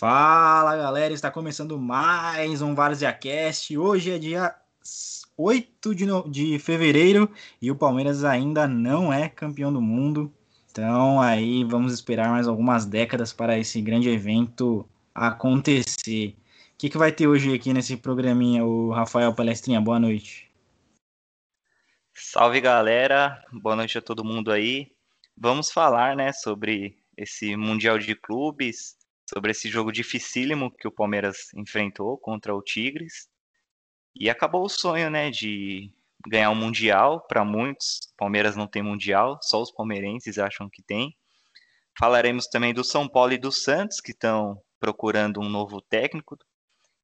Fala galera, está começando mais um Varziacast. Hoje é dia 8 de, no... de fevereiro e o Palmeiras ainda não é campeão do mundo. Então aí vamos esperar mais algumas décadas para esse grande evento acontecer. O que, que vai ter hoje aqui nesse programinha, o Rafael Palestrinha? Boa noite. Salve galera, boa noite a todo mundo aí. Vamos falar né, sobre esse Mundial de Clubes, sobre esse jogo dificílimo que o Palmeiras enfrentou contra o Tigres. E acabou o sonho, né, de ganhar o um Mundial para muitos. Palmeiras não tem Mundial, só os palmeirenses acham que tem. Falaremos também do São Paulo e do Santos, que estão procurando um novo técnico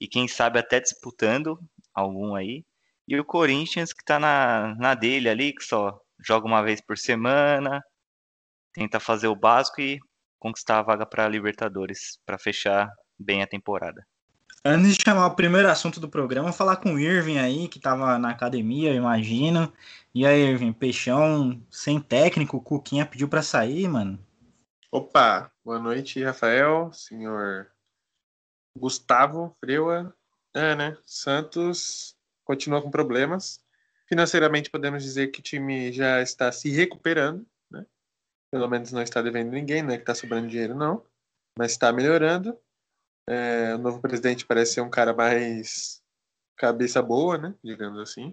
e quem sabe até disputando algum aí. E o Corinthians, que está na, na dele ali, que só joga uma vez por semana, tenta fazer o básico e conquistar a vaga para a Libertadores, para fechar bem a temporada. Antes de chamar o primeiro assunto do programa, falar com o Irving aí, que estava na academia, eu imagino. E aí, Irving, Peixão sem técnico, o Cuquinha pediu para sair, mano. Opa, boa noite, Rafael, senhor Gustavo Freua. É, né? Santos continua com problemas. Financeiramente, podemos dizer que o time já está se recuperando? Pelo menos não está devendo ninguém, não é que está sobrando dinheiro, não. Mas está melhorando. É, o novo presidente parece ser um cara mais cabeça boa, né? Digamos assim.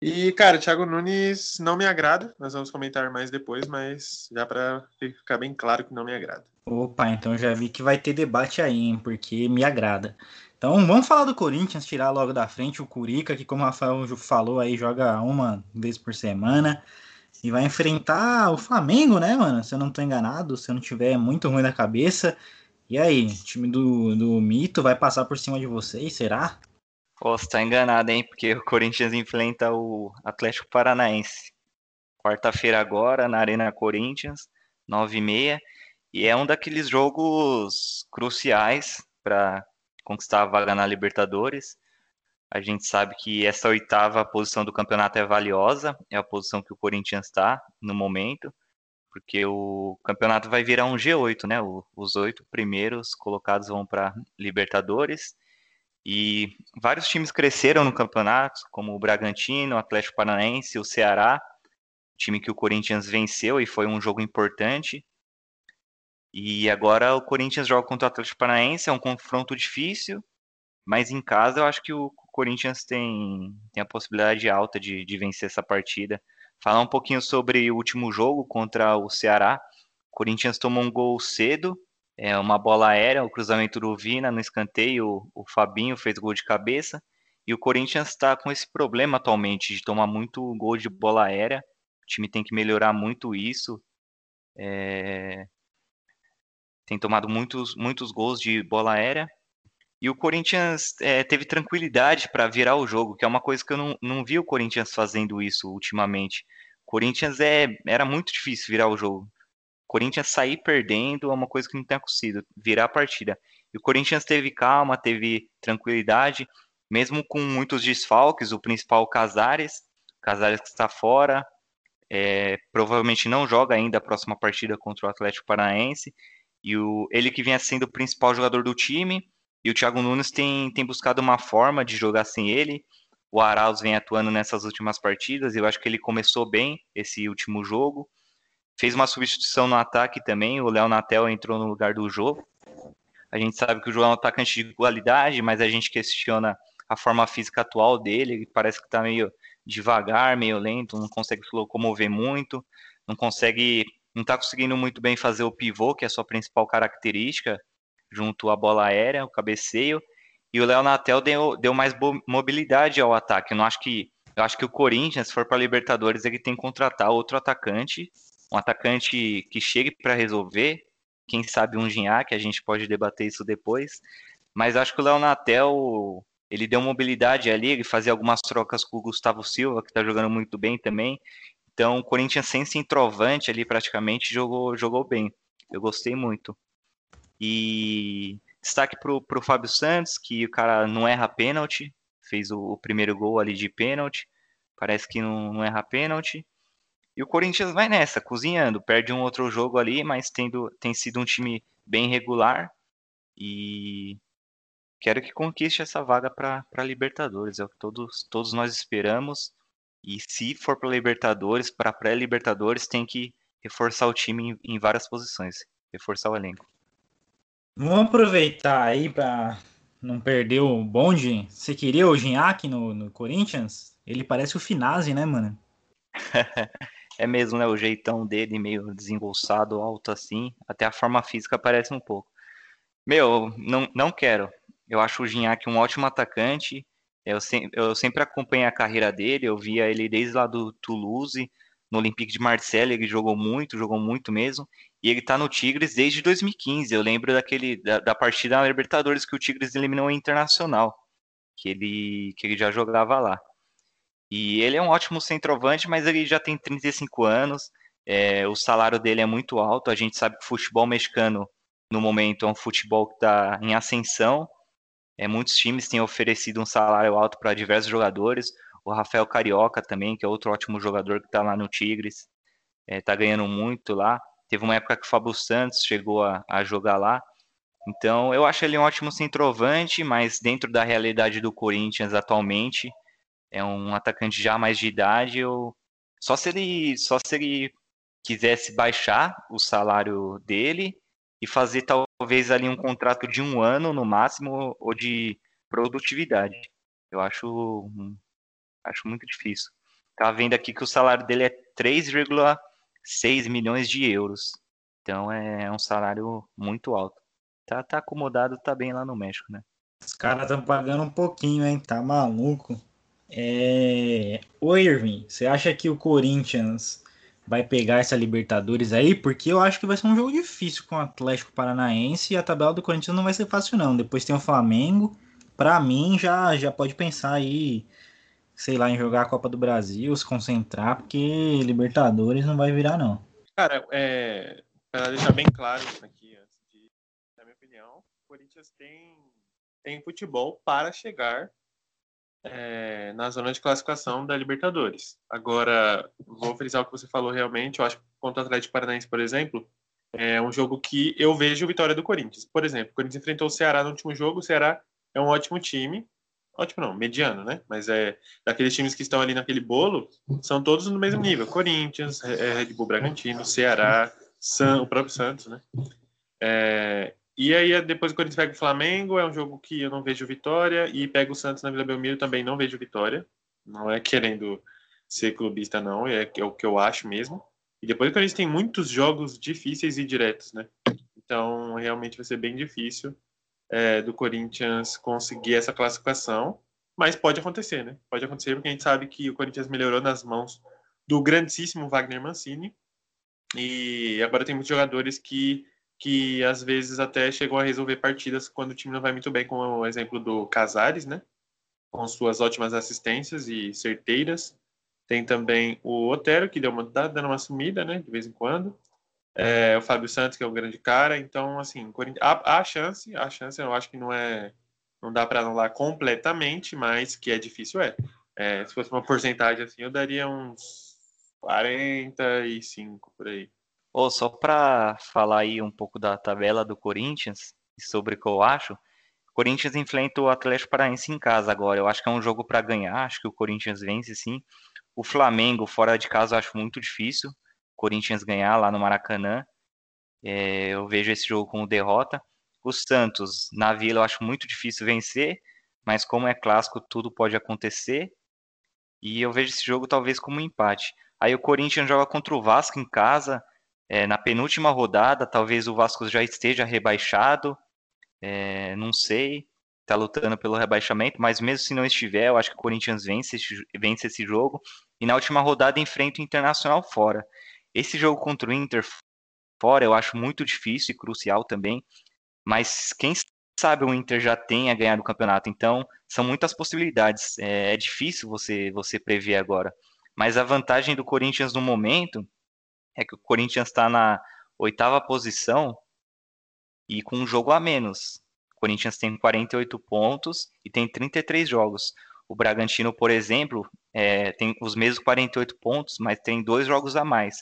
E, cara, o Thiago Nunes não me agrada. Nós vamos comentar mais depois, mas já para ficar bem claro que não me agrada. Opa, então já vi que vai ter debate aí, hein? Porque me agrada. Então vamos falar do Corinthians, tirar logo da frente o Curica, que como o Rafael falou aí, joga uma vez por semana. E vai enfrentar o Flamengo, né, mano? Se eu não tô enganado, se eu não tiver muito ruim da cabeça. E aí, time do, do Mito vai passar por cima de vocês, será? Pô, você tá enganado, hein? Porque o Corinthians enfrenta o Atlético Paranaense. Quarta-feira agora, na Arena Corinthians, 9h30. E é um daqueles jogos cruciais para conquistar a vaga na Libertadores. A gente sabe que essa oitava posição do campeonato é valiosa, é a posição que o Corinthians está no momento porque o campeonato vai virar um G8, né? O, os oito primeiros colocados vão para Libertadores e vários times cresceram no campeonato, como o Bragantino, o Atlético Paranaense, o Ceará, time que o Corinthians venceu e foi um jogo importante. E agora o Corinthians joga contra o Atlético Paranaense, é um confronto difícil, mas em casa eu acho que o Corinthians tem, tem a possibilidade alta de, de vencer essa partida Falar um pouquinho sobre o último jogo contra o Ceará. O Corinthians tomou um gol cedo, é uma bola aérea, o cruzamento do Vina no escanteio, o, Fabinho fez gol de cabeça. E o Corinthians está com esse problema atualmente de tomar muito gol de bola aérea. O time tem que melhorar muito isso. É... Tem tomado muitos, muitos gols de bola aérea. E o Corinthians é, teve tranquilidade para virar o jogo, que é uma coisa que eu não, não vi o Corinthians fazendo isso ultimamente. O Corinthians é, era muito difícil virar o jogo. O Corinthians sair perdendo é uma coisa que não tem acontecido, virar a partida. E o Corinthians teve calma, teve tranquilidade, mesmo com muitos desfalques, o principal Casares, Casares que está fora, é, provavelmente não joga ainda a próxima partida contra o Atlético Paranaense, e o, ele que vinha sendo o principal jogador do time, e o Thiago Nunes tem, tem buscado uma forma de jogar sem ele. O Arauz vem atuando nessas últimas partidas. Eu acho que ele começou bem esse último jogo. Fez uma substituição no ataque também. O Léo Natel entrou no lugar do jogo. A gente sabe que o João é um atacante de qualidade, mas a gente questiona a forma física atual dele. Ele parece que está meio devagar, meio lento, não consegue se locomover muito, não consegue, não está conseguindo muito bem fazer o pivô, que é a sua principal característica junto à bola aérea, o cabeceio, e o Léo Natel deu, deu mais mobilidade ao ataque. Eu não acho que eu acho que o Corinthians, se for para Libertadores, ele tem que contratar outro atacante, um atacante que chegue para resolver, quem sabe um Ginhaque, a gente pode debater isso depois, mas acho que o Léo Natel, ele deu mobilidade ali, ele fazia algumas trocas com o Gustavo Silva, que está jogando muito bem também, então o Corinthians sem centroavante ali praticamente jogou, jogou bem, eu gostei muito. E destaque pro, pro Fábio Santos, que o cara não erra pênalti, fez o, o primeiro gol ali de pênalti, parece que não, não erra pênalti. E o Corinthians vai nessa, cozinhando, perde um outro jogo ali, mas tendo, tem sido um time bem regular. e quero que conquiste essa vaga para Libertadores. É o que todos, todos nós esperamos. E se for para Libertadores, para pré-Libertadores, tem que reforçar o time em, em, várias posições, reforçar o elenco. Vamos aproveitar aí para não perder o bonde. Você queria o Gignac no, no Corinthians? Ele parece o Finazzi, né, mano? é mesmo, né? O jeitão dele meio desembolsado, alto assim. Até a forma física parece um pouco. Meu, não, não quero. Eu acho o Gignac um ótimo atacante. Eu, se, eu sempre acompanhei a carreira dele. Eu via ele desde lá do Toulouse, no Olympique de Marseille. Ele jogou muito, jogou muito mesmo. E ele tá no Tigres desde 2015. Eu lembro daquele da, da partida na Libertadores que o Tigres eliminou o Internacional, que ele que ele já jogava lá. E ele é um ótimo centroavante, mas ele já tem 35 anos. É, o salário dele é muito alto. A gente sabe que o futebol mexicano, no momento, é um futebol que está em ascensão. É, muitos times têm oferecido um salário alto para diversos jogadores. O Rafael Carioca também, que é outro ótimo jogador que está lá no Tigres, está é, ganhando muito lá. Teve uma época que o Fábio Santos chegou a, a jogar lá. Então, eu acho ele um ótimo centroavante, mas dentro da realidade do Corinthians atualmente, é um atacante já mais de idade, eu... só se ele só se ele quisesse baixar o salário dele e fazer talvez ali um contrato de um ano no máximo ou de produtividade. Eu acho acho muito difícil. Tá vendo aqui que o salário dele é 3,6 milhões de euros. Então é um salário muito alto. Tá, tá acomodado, tá bem lá no México, né? Os caras estão pagando um pouquinho, hein? Tá maluco. É... Ô Irving, você acha que o Corinthians vai pegar essa Libertadores aí? Porque eu acho que vai ser um jogo difícil com o Atlético Paranaense e a tabela do Corinthians não vai ser fácil não. Depois tem o Flamengo. Para mim já já pode pensar aí, sei lá, em jogar a Copa do Brasil, se concentrar, porque Libertadores não vai virar não. Cara, é, para deixar bem claro aqui, na minha opinião, o Corinthians tem tem futebol para chegar é, na zona de classificação da Libertadores. Agora, vou frisar o que você falou realmente. Eu acho que contra o Atlético Paranaense, por exemplo, é um jogo que eu vejo vitória do Corinthians. Por exemplo, o Corinthians enfrentou o Ceará no último jogo. O Ceará é um ótimo time. Ótimo não, mediano, né? Mas é daqueles times que estão ali naquele bolo, são todos no mesmo nível. Corinthians, é, Red Bull Bragantino, Ceará, San, o próprio Santos, né? É, e aí, depois o Corinthians pega o Flamengo, é um jogo que eu não vejo vitória, e pega o Santos na Vila Belmiro, também não vejo vitória. Não é querendo ser clubista, não, é, é o que eu acho mesmo. E depois o Corinthians tem muitos jogos difíceis e diretos, né? Então, realmente vai ser bem difícil é, do Corinthians conseguir essa classificação, mas pode acontecer, né? Pode acontecer porque a gente sabe que o Corinthians melhorou nas mãos do grandíssimo Wagner Mancini, e agora tem muitos jogadores que que às vezes até chegou a resolver partidas quando o time não vai muito bem, como o exemplo do Casares, né? Com suas ótimas assistências e certeiras. Tem também o Otero, que deu uma, dando uma sumida, né? De vez em quando. É, o Fábio Santos, que é um grande cara. Então, assim, há, chance, há chance, eu acho que não é. Não dá para anular completamente, mas que é difícil, é. é. Se fosse uma porcentagem assim, eu daria uns 45 por aí. Oh, só para falar aí um pouco da tabela do Corinthians e sobre o que eu acho, o Corinthians enfrenta o Atlético Paranaense em casa agora. Eu acho que é um jogo para ganhar, acho que o Corinthians vence sim. O Flamengo fora de casa eu acho muito difícil. Corinthians ganhar lá no Maracanã. É, eu vejo esse jogo como derrota. O Santos na Vila eu acho muito difícil vencer, mas como é clássico tudo pode acontecer. E eu vejo esse jogo talvez como um empate. Aí o Corinthians joga contra o Vasco em casa é, na penúltima rodada, talvez o Vasco já esteja rebaixado, é, não sei, está lutando pelo rebaixamento, mas mesmo se não estiver, eu acho que o Corinthians vence, vence esse jogo, e na última rodada enfrenta o Internacional fora. Esse jogo contra o Inter fora eu acho muito difícil e crucial também, mas quem sabe o Inter já tenha ganhado o campeonato, então são muitas possibilidades, é, é difícil você, você prever agora. Mas a vantagem do Corinthians no momento é que o Corinthians está na oitava posição e com um jogo a menos. O Corinthians tem 48 pontos e tem 33 jogos. O Bragantino, por exemplo, é, tem os mesmos 48 pontos, mas tem dois jogos a mais.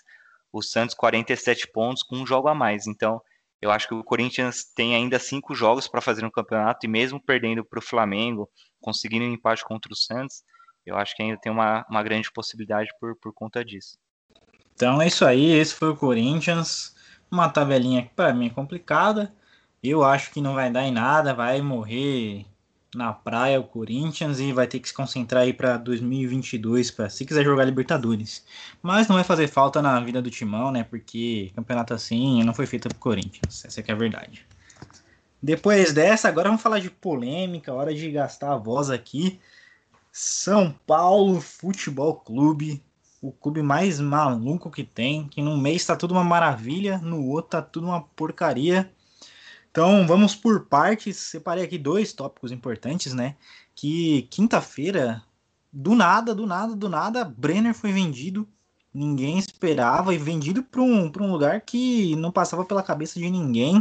O Santos, 47 pontos com um jogo a mais. Então, Eu acho que o Corinthians tem ainda cinco jogos para fazer no campeonato e mesmo perdendo para o Flamengo, conseguindo um empate contra o Santos, eu acho que ainda tem uma, uma grande possibilidade por, por conta disso. Então é isso aí, esse foi o Corinthians. Uma tabelinha que para mim é complicada. Eu acho que não vai dar em nada, vai morrer na praia o Corinthians e vai ter que se concentrar aí para 2022 para se quiser jogar Libertadores. Mas não vai fazer falta na vida do Timão, né? Porque campeonato assim não foi feito pro Corinthians. Essa é a verdade. Depois dessa, agora vamos falar de polêmica, hora de gastar a voz aqui. São Paulo Futebol Clube, o clube mais maluco que tem, que num mês tá tudo uma maravilha, no outro tá tudo uma porcaria. Então vamos por partes. Separei aqui dois tópicos importantes, né? Que quinta-feira, do nada, do nada, do nada, Brenner foi vendido. Ninguém esperava e vendido para um, um lugar que não passava pela cabeça de ninguém.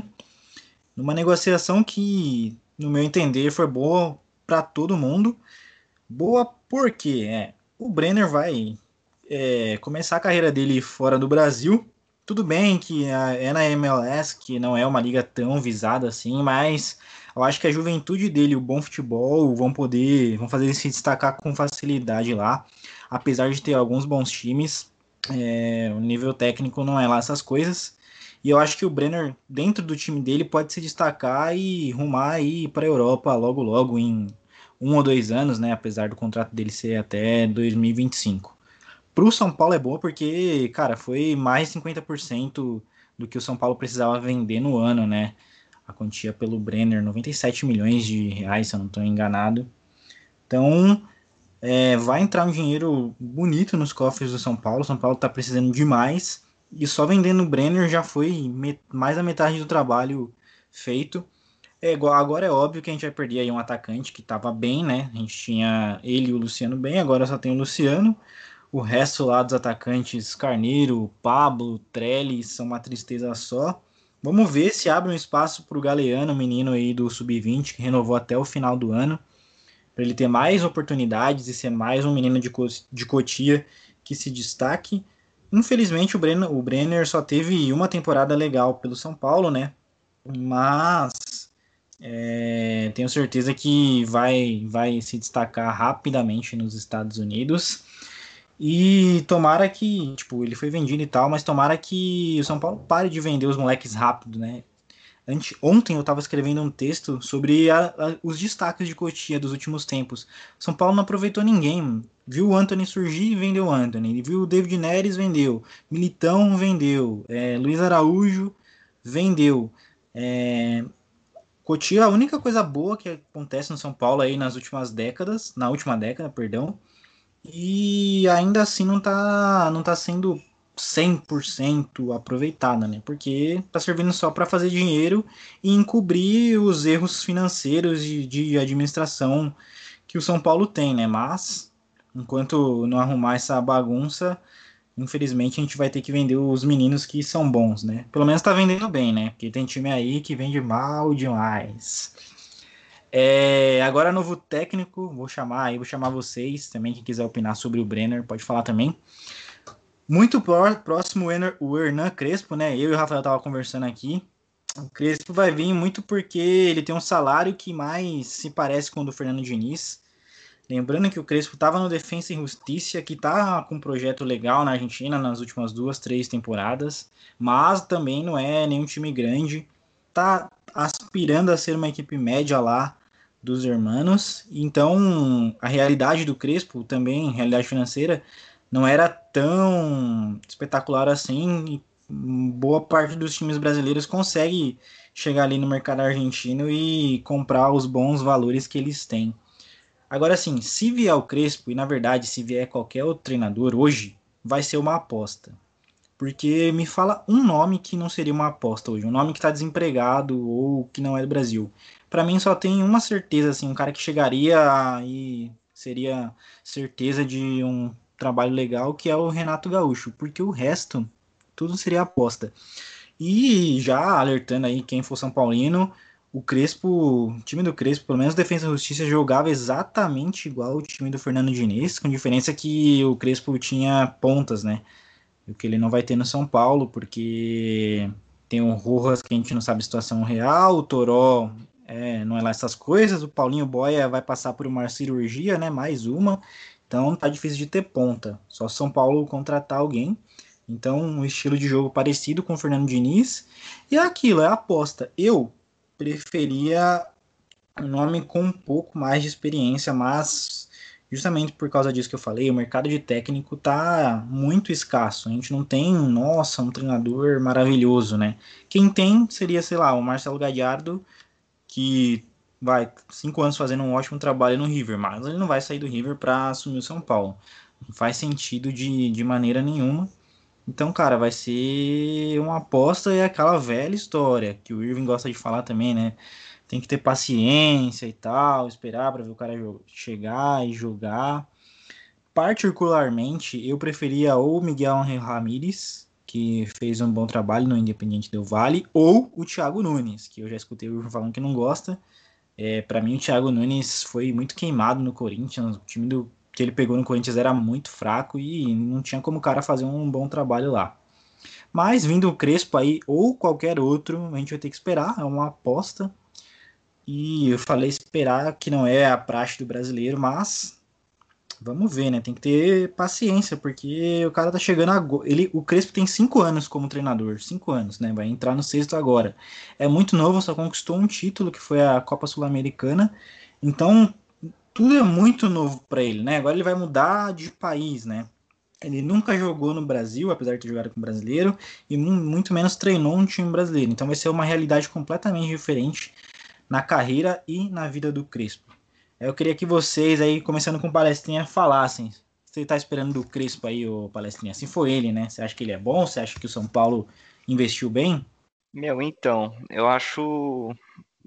Numa negociação que, no meu entender, foi boa para todo mundo. Boa porque é, o Brenner vai é, começar a carreira dele fora do Brasil tudo bem que é na MLS, que não é uma liga tão visada assim, mas eu acho que a juventude dele, o bom futebol, vão poder, vão fazer ele se destacar com facilidade lá. Apesar de ter alguns bons times, é, o nível técnico não é lá essas coisas. E eu acho que o Brenner, dentro do time dele, pode se destacar e rumar aí para a Europa logo logo em um ou dois anos, né? Apesar do contrato dele ser até 2025. Pro São Paulo é boa porque, cara, foi mais 50% do que o São Paulo precisava vender no ano, né? A quantia pelo Brenner, 97 milhões de reais, se eu não estou enganado. Então, é, vai entrar um dinheiro bonito nos cofres do São Paulo. O São Paulo está precisando demais. E só vendendo o Brenner já foi mais da metade do trabalho feito. É, agora é óbvio que a gente vai perder aí um atacante que estava bem, né? A gente tinha ele e o Luciano bem, agora só tem o Luciano. O resto lá dos atacantes, Carneiro, Pablo, Trellis, são uma tristeza só. Vamos ver se abre um espaço para o Galeano, menino aí do Sub-20, que renovou até o final do ano, para ele ter mais oportunidades e ser mais um menino de, de Cotia que se destaque. Infelizmente, o Brenner, o Brenner só teve uma temporada legal pelo São Paulo, né? Mas é, tenho certeza que vai, vai se destacar rapidamente nos Estados Unidos. E tomara que, tipo, ele foi vendido e tal, mas tomara que o São Paulo pare de vender os moleques rápido, né? Ante, ontem eu estava escrevendo um texto sobre a, a, os destaques de Cotia dos últimos tempos. São Paulo não aproveitou ninguém. Viu o Anthony surgir e vendeu o Anthony. Viu o David Neres, vendeu. Militão, vendeu. É, Luiz Araújo, vendeu. É, Cotia, a única coisa boa que acontece no São Paulo aí nas últimas décadas, na última década, perdão, e ainda assim não tá, não tá sendo 100% aproveitada, né? Porque tá servindo só para fazer dinheiro e encobrir os erros financeiros e de administração que o São Paulo tem, né? Mas enquanto não arrumar essa bagunça, infelizmente a gente vai ter que vender os meninos que são bons, né? Pelo menos tá vendendo bem, né? Porque tem time aí que vende mal demais. É, agora novo técnico, vou chamar aí, vou chamar vocês também, quem quiser opinar sobre o Brenner, pode falar também. Muito próximo o Hernan Crespo, né? Eu e o Rafael tava conversando aqui. O Crespo vai vir muito porque ele tem um salário que mais se parece com o do Fernando Diniz. Lembrando que o Crespo estava no Defensa e Justiça, que tá com um projeto legal na Argentina nas últimas duas, três temporadas, mas também não é nenhum time grande. Tá aspirando a ser uma equipe média lá dos hermanos. Então, a realidade do Crespo, também, realidade financeira, não era tão espetacular assim. boa parte dos times brasileiros consegue chegar ali no mercado argentino e comprar os bons valores que eles têm. Agora, assim, se vier o Crespo, e na verdade, se vier qualquer outro treinador hoje, vai ser uma aposta. Porque me fala um nome que não seria uma aposta hoje, um nome que está desempregado ou que não é do Brasil para mim só tem uma certeza, assim, um cara que chegaria e seria certeza de um trabalho legal, que é o Renato Gaúcho, porque o resto, tudo seria aposta. E já alertando aí quem for São Paulino, o Crespo, o time do Crespo, pelo menos Defesa e Justiça, jogava exatamente igual o time do Fernando Diniz, com diferença que o Crespo tinha pontas, né? O que ele não vai ter no São Paulo, porque Tem o Rojas, que a gente não sabe a situação real, o Toró é, não é lá essas coisas, o Paulinho Boia vai passar por uma cirurgia, né? Mais uma. Então tá difícil de ter ponta. Só São Paulo contratar alguém. Então, um estilo de jogo parecido com o Fernando Diniz. E é aquilo, é aposta. Eu preferia um nome com um pouco mais de experiência, mas justamente por causa disso que eu falei, o mercado de técnico tá muito escasso. A gente não tem, nossa, um treinador maravilhoso, né? Quem tem seria, sei lá, o Marcelo Gadiardo, que vai cinco anos fazendo um ótimo trabalho no River, mas ele não vai sair do River para assumir o São Paulo. Não faz sentido de, de maneira nenhuma. Então, cara, vai ser uma aposta e aquela velha história que o Irving gosta de falar também, né? Tem que ter paciência e tal, esperar para ver o cara chegar e jogar. Particularmente, eu preferia ou Miguel Angel Ramírez, que fez um bom trabalho no Independiente do Vale, ou o Thiago Nunes, que eu já escutei o falando que não gosta. É, para mim, o Thiago Nunes foi muito queimado no Corinthians. O time do, que ele pegou no Corinthians era muito fraco e não tinha como o cara fazer um bom trabalho lá. Mas vindo o Crespo aí ou qualquer outro, a gente vai ter que esperar, é uma aposta. E eu falei esperar, que não é a praxe do brasileiro, mas Vamos ver, né? Tem que ter paciência, porque o cara tá chegando agora. Ele, o Crespo tem cinco anos como treinador, cinco anos, né? Vai entrar no sexto agora. É muito novo, só conquistou um título que foi a Copa Sul-Americana. Então, tudo é muito novo para ele, né? Agora ele vai mudar de país, né? Ele nunca jogou no Brasil, apesar de ter jogado com brasileiro, e muito menos treinou um time brasileiro. Então vai ser uma realidade completamente diferente na carreira e na vida do Crespo. Eu queria que vocês aí, começando com palestrinha, falassem. Você está esperando do Crespo aí, o palestrinha? Assim foi ele, né? Você acha que ele é bom? Você acha que o São Paulo investiu bem? Meu, então, eu acho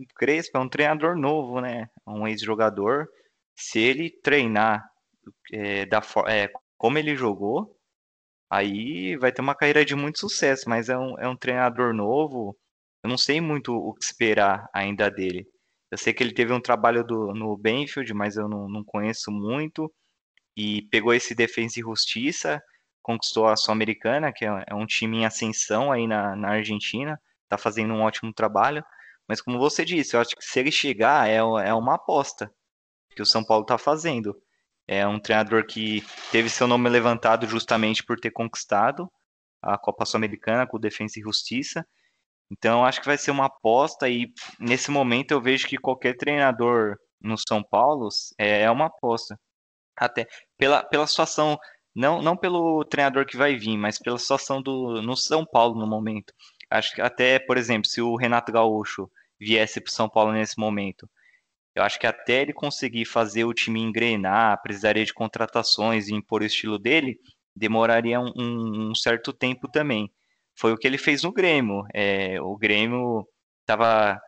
o Crespo é um treinador novo, né? Um ex-jogador. Se ele treinar é, da, é, como ele jogou, aí vai ter uma carreira de muito sucesso. Mas é um, é um treinador novo. Eu não sei muito o que esperar ainda dele. Eu sei que ele teve um trabalho do, no Benfield, mas eu não, não conheço muito. E pegou esse Defensa e Justiça, conquistou a Sul-Americana, que é, é um time em ascensão aí na, na Argentina. Está fazendo um ótimo trabalho. Mas como você disse, eu acho que se ele chegar, é, é uma aposta que o São Paulo está fazendo. É um treinador que teve seu nome levantado justamente por ter conquistado a Copa Sul-Americana com o Defensa e Justiça. Então, acho que vai ser uma aposta e nesse momento eu vejo que qualquer treinador no São Paulo é, é uma aposta. Até pela, pela situação, não, não pelo treinador que vai vir, mas pela situação do, no São Paulo no momento. Acho que até, por exemplo, se o Renato Gaúcho viesse para o São Paulo nesse momento, eu acho que até ele conseguir fazer o time engrenar, precisaria de contratações e impor o estilo dele, demoraria um, um, um certo tempo também foi o que ele fez no Grêmio. É, o Grêmio estava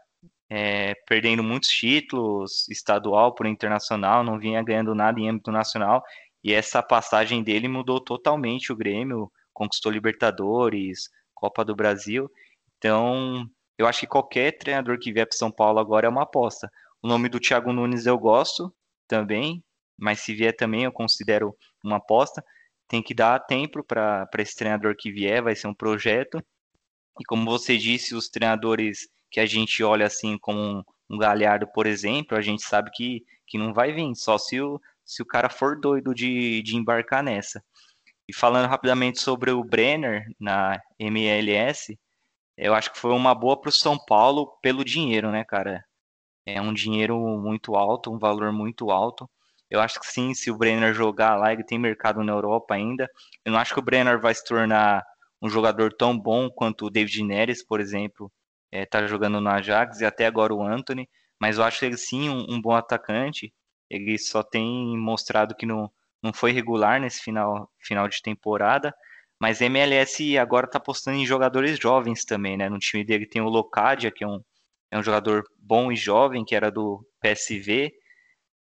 é, perdendo muitos títulos, estadual por internacional, não vinha ganhando nada em âmbito nacional, e essa passagem dele mudou totalmente o Grêmio, conquistou Libertadores, Copa do Brasil. Então, eu acho que qualquer treinador que vier para São Paulo agora é uma aposta. O nome do Thiago Nunes eu gosto também, mas se vier também eu considero uma aposta tem que dar tempo para esse treinador que vier, vai ser um projeto. E como você disse, os treinadores que a gente olha assim como um, Galhardo, por exemplo, a gente sabe que, que não vai vir, só se o, se o cara for doido de, de embarcar nessa. E falando rapidamente sobre o Brenner na MLS, eu acho que foi uma boa para o São Paulo pelo dinheiro, né, cara? É um dinheiro muito alto, um valor muito alto. Eu acho que sim, se o Brenner jogar lá, ele tem mercado na Europa ainda. Eu não acho que o Brenner vai se tornar um jogador tão bom quanto o David Neres, por exemplo, está é, jogando no Ajax, e até agora o Anthony, mas eu acho ele sim um, um, bom atacante. Ele só tem mostrado que não, não foi regular nesse final, final de temporada, mas MLS agora está apostando em jogadores jovens também, né? No time dele tem o Locadia, que é um, é um jogador bom e jovem, que era do PSV.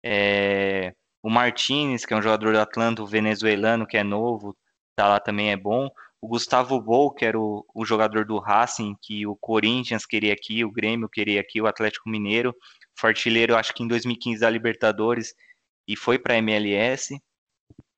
É, o Martinez, que é um jogador do Atlanta venezuelano, que é novo, tá lá também é bom. O Gustavo Bol, que era o, o, jogador do Racing, que o Corinthians queria aqui, o Grêmio queria aqui, o Atlético Mineiro. Fortilheiro, acho que em 2015 da Libertadores e foi para a MLS.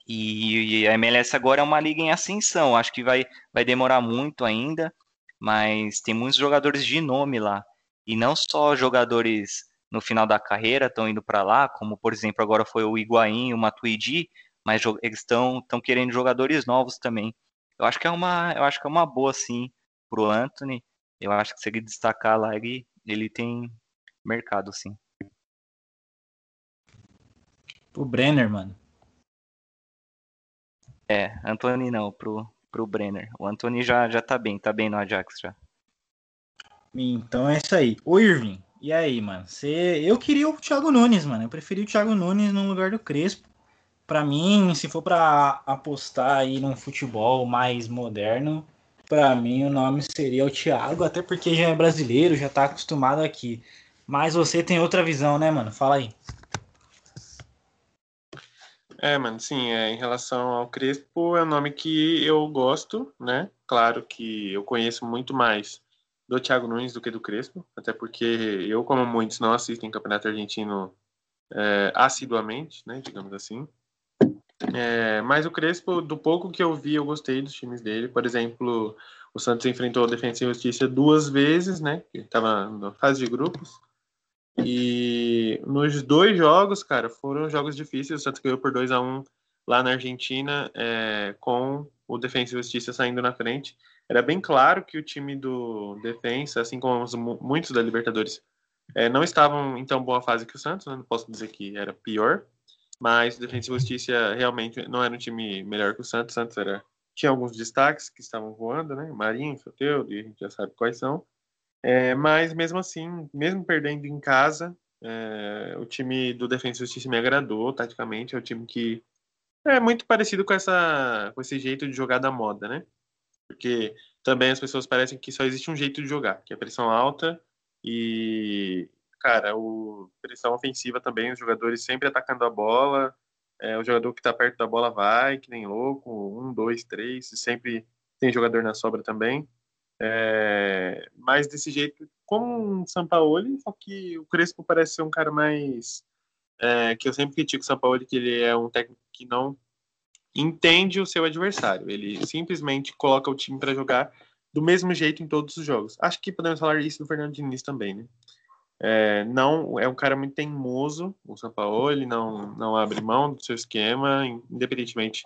E, e, a MLS agora é uma liga em ascensão, acho que vai, vai demorar muito ainda, mas tem muitos jogadores de nome lá. E não só jogadores no final da carreira estão indo para lá, como por exemplo agora foi o Higuaín, o Matuidi, mas eles estão querendo jogadores novos também. Eu acho que é uma eu acho que é uma boa sim pro Anthony. Eu acho que se ele destacar lá ele ele tem mercado sim. O Brenner, mano. É, Anthony não, pro, pro Brenner. O Anthony já, já tá bem, tá bem no Ajax já. Então é isso aí. O Irving, e aí, mano? Eu queria o Thiago Nunes, mano. Eu preferi o Thiago Nunes no lugar do Crespo. Para mim, se for para apostar aí num futebol mais moderno, para mim o nome seria o Thiago, até porque já é brasileiro, já tá acostumado aqui. Mas você tem outra visão, né, mano? Fala aí. É, mano, sim, é, em relação ao Crespo, é um nome que eu gosto, né? Claro que eu conheço muito mais do Thiago Nunes do que do Crespo, até porque eu, como muitos, não assistem Campeonato Argentino é, assiduamente, né, digamos assim. É, mas o Crespo, do pouco que eu vi, eu gostei dos times dele. Por exemplo, o Santos enfrentou a Defensa e Justiça duas vezes, né? Estava na fase de grupos. E nos dois jogos, cara, foram jogos difíceis. O Santos ganhou por 2 a 1 lá na Argentina, é, com o Defensa e Justiça saindo na frente era bem claro que o time do Defensa, assim como os, muitos da Libertadores, é, não estavam em tão boa fase que o Santos, né? não posso dizer que era pior, mas o Defensa e Justiça realmente não era um time melhor que o Santos. O Santos era, tinha alguns destaques que estavam voando, né? Marinho, Soteudo, e a gente já sabe quais são. É, mas mesmo assim, mesmo perdendo em casa, é, o time do Defensa e Justiça me agradou taticamente. É um time que é muito parecido com, essa, com esse jeito de jogar da moda, né? Porque também as pessoas parecem que só existe um jeito de jogar, que é pressão alta e, cara, o pressão ofensiva também, os jogadores sempre atacando a bola, é, o jogador que está perto da bola vai, que nem louco, um, dois, três, sempre tem jogador na sobra também. É, mas desse jeito, como um Sampaoli, só que o Crespo parece ser um cara mais. É, que eu sempre critico o Sampaoli, que ele é um técnico que não entende o seu adversário. Ele simplesmente coloca o time para jogar do mesmo jeito em todos os jogos. Acho que podemos falar isso do Fernando Diniz também, né? É, não é um cara muito teimoso, o São Paulo, ele não, não abre mão do seu esquema, independentemente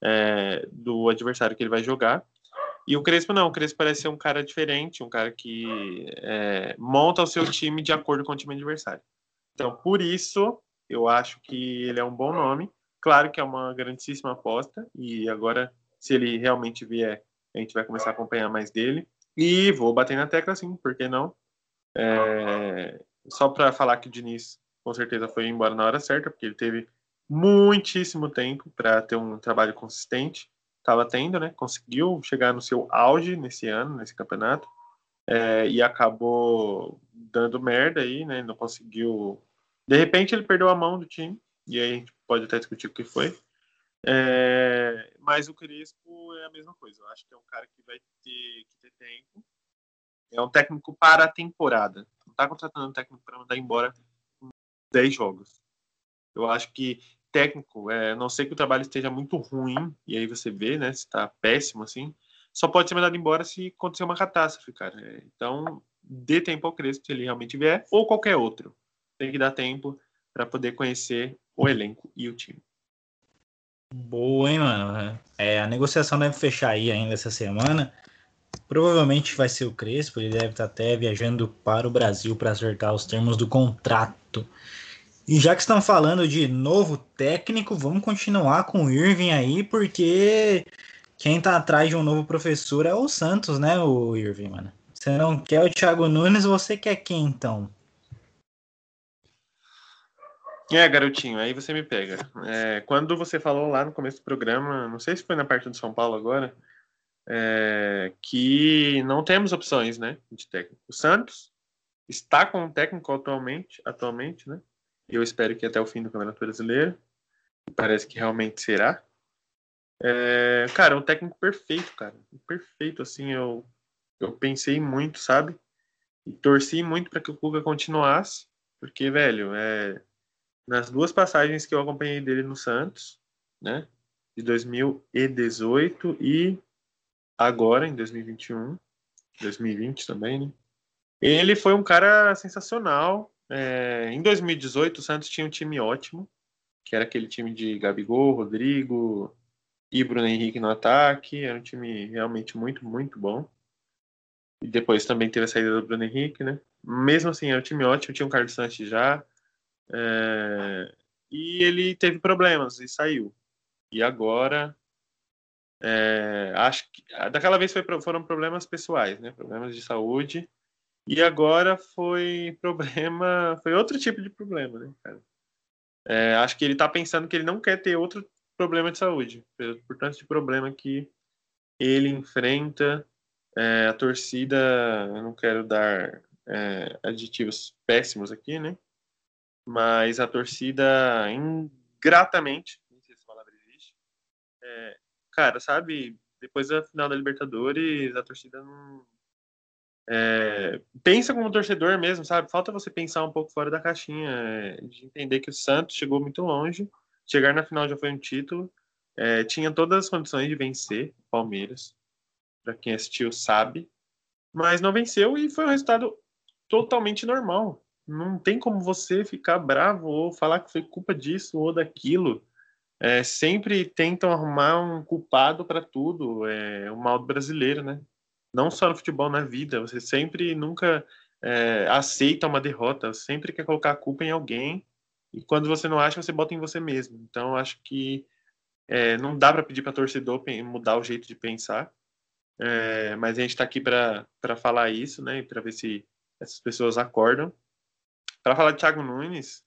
é, do adversário que ele vai jogar. E o Crespo não, o Crespo parece ser um cara diferente, um cara que é, monta o seu time de acordo com o time adversário. Então, por isso, eu acho que ele é um bom nome. Claro que é uma grandíssima aposta e agora, se ele realmente vier, a gente vai começar a acompanhar mais dele. E vou bater na tecla sim, por que não? É... Só para falar que o Diniz com certeza foi embora na hora certa, porque ele teve muitíssimo tempo para ter um trabalho consistente. Estava tendo, né? Conseguiu chegar no seu auge nesse ano, nesse campeonato, é... e acabou dando merda aí, né? Não conseguiu. De repente ele perdeu a mão do time e aí a gente pode até discutir o que foi. É, mas o Crespo é a mesma coisa. Eu acho que é um cara que vai ter que ter tempo. É um técnico para a temporada. Não está contratando um técnico para mandar embora em 10 jogos. Eu acho que técnico, é, não sei que o trabalho esteja muito ruim, e aí você vê, né, se está péssimo assim, só pode ser mandado embora se acontecer uma catástrofe, cara. É, então, dê tempo ao Crespo se ele realmente vier, ou qualquer outro. Tem que dar tempo para poder conhecer o elenco e o time. Boa, hein, mano? É, a negociação deve fechar aí ainda essa semana. Provavelmente vai ser o Crespo, ele deve estar até viajando para o Brasil para acertar os termos do contrato. E já que estão falando de novo técnico, vamos continuar com o Irving aí, porque quem tá atrás de um novo professor é o Santos, né, o Irving, mano? Você não quer o Thiago Nunes, você quer quem então? É, garotinho, aí você me pega. É, quando você falou lá no começo do programa, não sei se foi na parte do São Paulo agora, é, que não temos opções, né, de técnico. O Santos está com um técnico atualmente, atualmente, né? E eu espero que até o fim do Campeonato Brasileiro. Parece que realmente será. É, cara, um técnico perfeito, cara. Perfeito, assim, eu, eu pensei muito, sabe? E torci muito para que o Cuca continuasse, porque, velho, é nas duas passagens que eu acompanhei dele no Santos, né, de 2018 e agora em 2021, 2020 também, né? Ele foi um cara sensacional. É, em 2018, o Santos tinha um time ótimo, que era aquele time de Gabigol, Rodrigo e Bruno Henrique no ataque. Era um time realmente muito, muito bom. E depois também teve a saída do Bruno Henrique, né? Mesmo assim, era um time ótimo, tinha um Carlos Santos já. É, e ele teve problemas e saiu. E agora é, acho que daquela vez foi, foram problemas pessoais, né? Problemas de saúde. E agora foi problema, foi outro tipo de problema, né, cara? É, acho que ele tá pensando que ele não quer ter outro problema de saúde, por tanto de problema que ele enfrenta. É, a torcida, eu não quero dar é, aditivos péssimos aqui, né? Mas a torcida ingratamente, não sei se essa palavra existe, é, cara, sabe, depois da final da Libertadores, a torcida não. É, pensa como torcedor mesmo, sabe? Falta você pensar um pouco fora da caixinha, é, de entender que o Santos chegou muito longe, chegar na final já foi um título, é, tinha todas as condições de vencer o Palmeiras, para quem assistiu sabe, mas não venceu e foi um resultado totalmente normal. Não tem como você ficar bravo ou falar que foi culpa disso ou daquilo é, sempre tentam arrumar um culpado para tudo, é o mal do brasileiro, né? Não só no futebol, na vida. Você sempre nunca é, aceita uma derrota, sempre quer colocar a culpa em alguém e quando você não acha, você bota em você mesmo. Então, acho que é, não dá para pedir para torcedor mudar o jeito de pensar, é, mas a gente está aqui para falar isso, né? E para ver se essas pessoas acordam. Para falar de Thiago Nunes,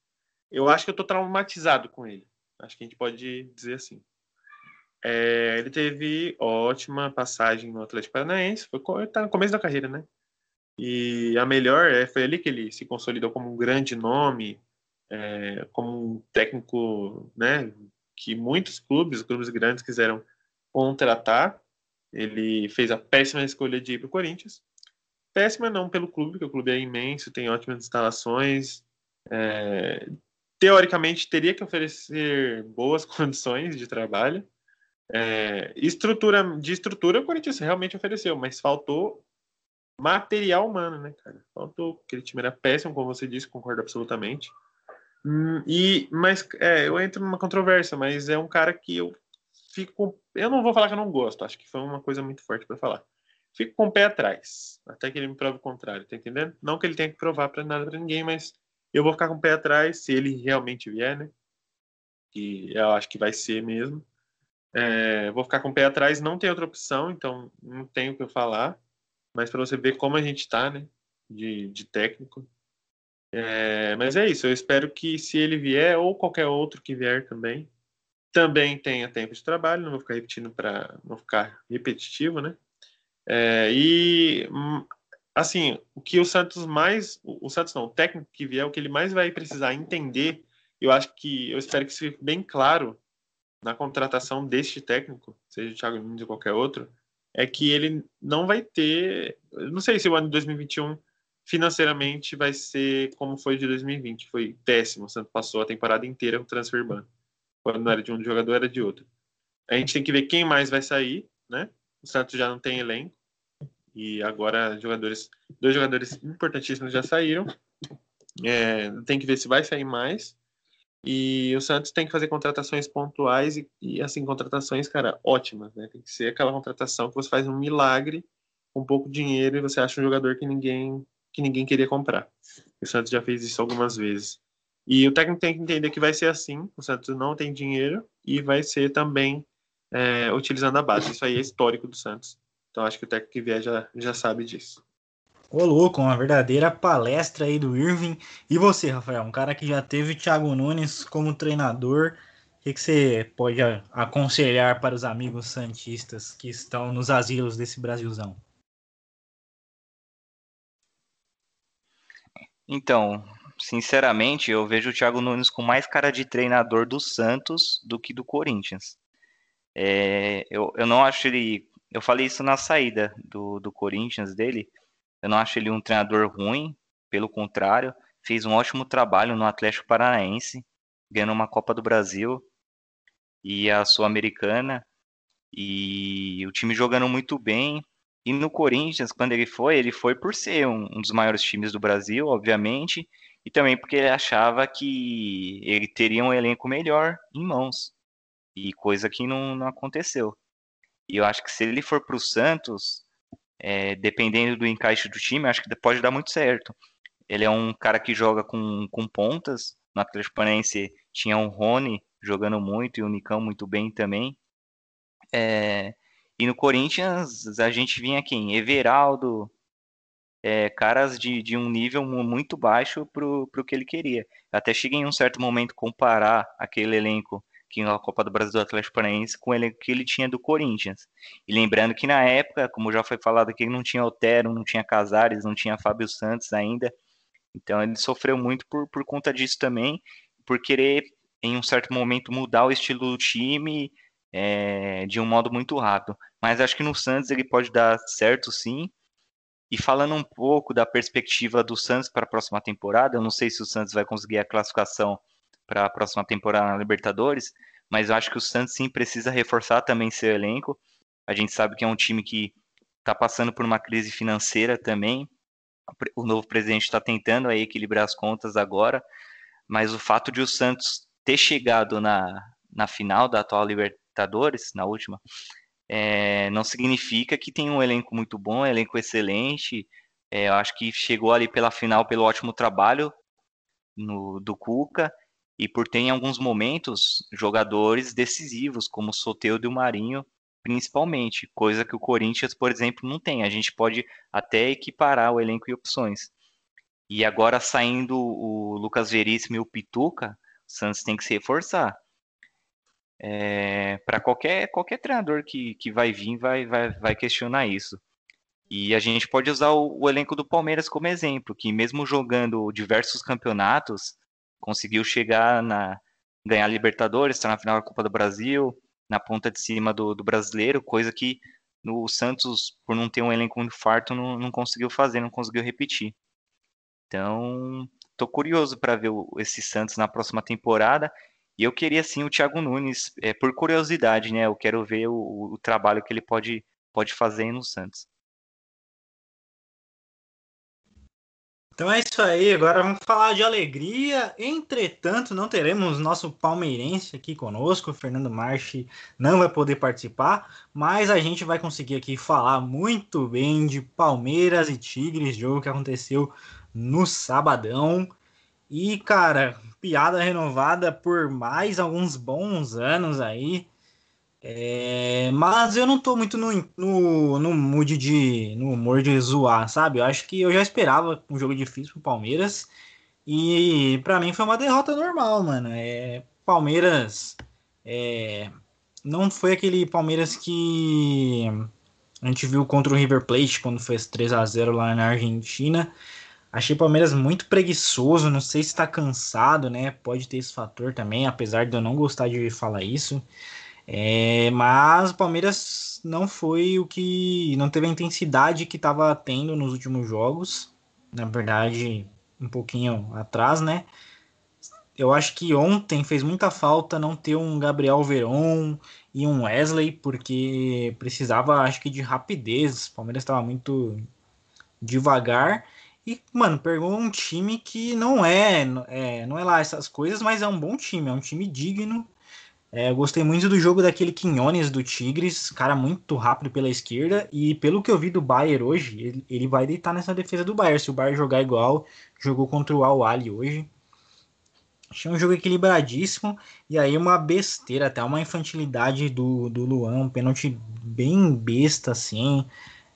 eu acho que eu estou traumatizado com ele Acho que a gente pode dizer assim. É, ele teve ótima passagem no Atlético Paranaense, foi tá no começo da carreira, né? E a melhor é, foi ali que ele se consolidou como um grande nome, é, como um técnico, né? Que muitos clubes, clubes grandes, quiseram contratar. Ele fez a péssima escolha de ir para o Corinthians. Péssima não pelo clube, porque o clube é imenso, tem ótimas instalações, é, teoricamente teria que oferecer boas condições de trabalho. É, estrutura de estrutura o Corinthians realmente ofereceu, mas faltou material humano, né, cara? Faltou. Aquele time era péssimo, como você disse, concordo absolutamente. Hum, e mas é, eu entro numa controvérsia, mas é um cara que eu fico, eu não vou falar que eu não gosto. Acho que foi uma coisa muito forte para falar. Fico com o pé atrás, até que ele me prove o contrário, tá entendendo? Não que ele tenha que provar para nada para ninguém, mas eu vou ficar com o pé atrás se ele realmente vier, né? Que eu acho que vai ser mesmo. É, vou ficar com o pé atrás, não tem outra opção, então não tenho o que eu falar. Mas para você ver como a gente está, né? De, de técnico. É, mas é isso, eu espero que se ele vier, ou qualquer outro que vier também, também tenha tempo de trabalho, não vou ficar repetindo para não ficar repetitivo, né? É, e hum, assim, o que o Santos mais, o Santos não, o técnico que vier, o que ele mais vai precisar entender, eu acho que, eu espero que isso fique bem claro na contratação deste técnico, seja o Thiago Nunes ou qualquer outro, é que ele não vai ter, não sei se o ano de 2021 financeiramente vai ser como foi de 2020, foi péssimo, o Santos passou a temporada inteira com transfer ban, quando não era de um jogador, era de outro. A gente tem que ver quem mais vai sair, né? O Santos já não tem elenco, e agora jogadores, dois jogadores importantíssimos já saíram. É, tem que ver se vai sair mais. E o Santos tem que fazer contratações pontuais e, e, assim, contratações, cara, ótimas, né? Tem que ser aquela contratação que você faz um milagre com pouco dinheiro e você acha um jogador que ninguém que ninguém queria comprar. O Santos já fez isso algumas vezes. E o técnico tem que entender que vai ser assim. O Santos não tem dinheiro e vai ser também é, utilizando a base. Isso aí é histórico do Santos. Então acho que o técnico que vier já, já sabe disso. Ô louco, uma verdadeira palestra aí do Irving. E você, Rafael, um cara que já teve o Thiago Nunes como treinador, o que, que você pode aconselhar para os amigos santistas que estão nos asilos desse Brasilzão? Então, sinceramente, eu vejo o Thiago Nunes com mais cara de treinador do Santos do que do Corinthians. É, eu, eu não acho ele eu falei isso na saída do, do Corinthians dele. Eu não acho ele um treinador ruim, pelo contrário, fez um ótimo trabalho no Atlético Paranaense, ganhando uma Copa do Brasil e a Sul-Americana. E o time jogando muito bem. E no Corinthians, quando ele foi, ele foi por ser um, um dos maiores times do Brasil, obviamente, e também porque ele achava que ele teria um elenco melhor em mãos, e coisa que não, não aconteceu. E eu acho que se ele for para o Santos, é, dependendo do encaixe do time, acho que pode dar muito certo. Ele é um cara que joga com, com pontas. No Atlético Paranaense tinha um Rony jogando muito e o Nicão muito bem também. É, e no Corinthians a gente vinha quem? Everaldo, é, caras de, de um nível muito baixo para o que ele queria. Até cheguei em um certo momento comparar aquele elenco na Copa do Brasil do Atlético Paranaense com ele que ele tinha do Corinthians. E lembrando que na época, como já foi falado aqui, não tinha Otero, não tinha Casares, não tinha Fábio Santos ainda. Então ele sofreu muito por, por conta disso também, por querer em um certo momento mudar o estilo do time é, de um modo muito rápido. Mas acho que no Santos ele pode dar certo sim. E falando um pouco da perspectiva do Santos para a próxima temporada, eu não sei se o Santos vai conseguir a classificação para a próxima temporada na Libertadores, mas eu acho que o Santos sim precisa reforçar também seu elenco. A gente sabe que é um time que está passando por uma crise financeira também. O novo presidente está tentando aí equilibrar as contas agora, mas o fato de o Santos ter chegado na, na final da atual Libertadores, na última, é, não significa que tem um elenco muito bom, um elenco excelente. É, eu acho que chegou ali pela final pelo ótimo trabalho no, do Cuca e por ter em alguns momentos jogadores decisivos, como o Soteldo e o Marinho, principalmente, coisa que o Corinthians, por exemplo, não tem. A gente pode até equiparar o elenco e opções. E agora saindo o Lucas Veríssimo e o Pituca, o Santos tem que se reforçar. É, para qualquer, qualquer treinador que, que vai vir, vai, vai, vai questionar isso. E a gente pode usar o, o elenco do Palmeiras como exemplo, que mesmo jogando diversos campeonatos, conseguiu chegar na ganhar Libertadores, estar na final da Copa do Brasil, na ponta de cima do, do brasileiro, coisa que no Santos, por não ter um elenco muito farto, não, não conseguiu fazer, não conseguiu repetir. Então, tô curioso para ver o, esse Santos na próxima temporada. E eu queria sim o Thiago Nunes, é, por curiosidade, né? Eu quero ver o, o trabalho que ele pode, pode fazer no Santos. Então é isso aí, agora vamos falar de alegria. Entretanto, não teremos nosso palmeirense aqui conosco, o Fernando Marchi não vai poder participar, mas a gente vai conseguir aqui falar muito bem de Palmeiras e Tigres, jogo que aconteceu no sabadão. E, cara, piada renovada por mais alguns bons anos aí. É, mas eu não tô muito no, no, no mood de. no humor de zoar, sabe? Eu acho que eu já esperava um jogo difícil pro Palmeiras. E para mim foi uma derrota normal, mano. É, Palmeiras. É, não foi aquele Palmeiras que a gente viu contra o River Plate quando fez 3 a 0 lá na Argentina. Achei o Palmeiras muito preguiçoso, não sei se está cansado, né? Pode ter esse fator também, apesar de eu não gostar de falar isso. É, mas o Palmeiras não foi o que. não teve a intensidade que estava tendo nos últimos jogos. Na verdade, um pouquinho atrás, né? Eu acho que ontem fez muita falta não ter um Gabriel Veron e um Wesley, porque precisava, acho que, de rapidez. O Palmeiras estava muito devagar. E, mano, pegou um time que não é, é, não é lá essas coisas, mas é um bom time, é um time digno é, gostei muito do jogo daquele Quinones do Tigres, cara muito rápido pela esquerda. E pelo que eu vi do Bayern hoje, ele, ele vai deitar nessa defesa do Bayern. Se o Bayern jogar igual, jogou contra o Al Ali hoje. Achei um jogo equilibradíssimo. E aí uma besteira, até uma infantilidade do, do Luan, um pênalti bem besta assim.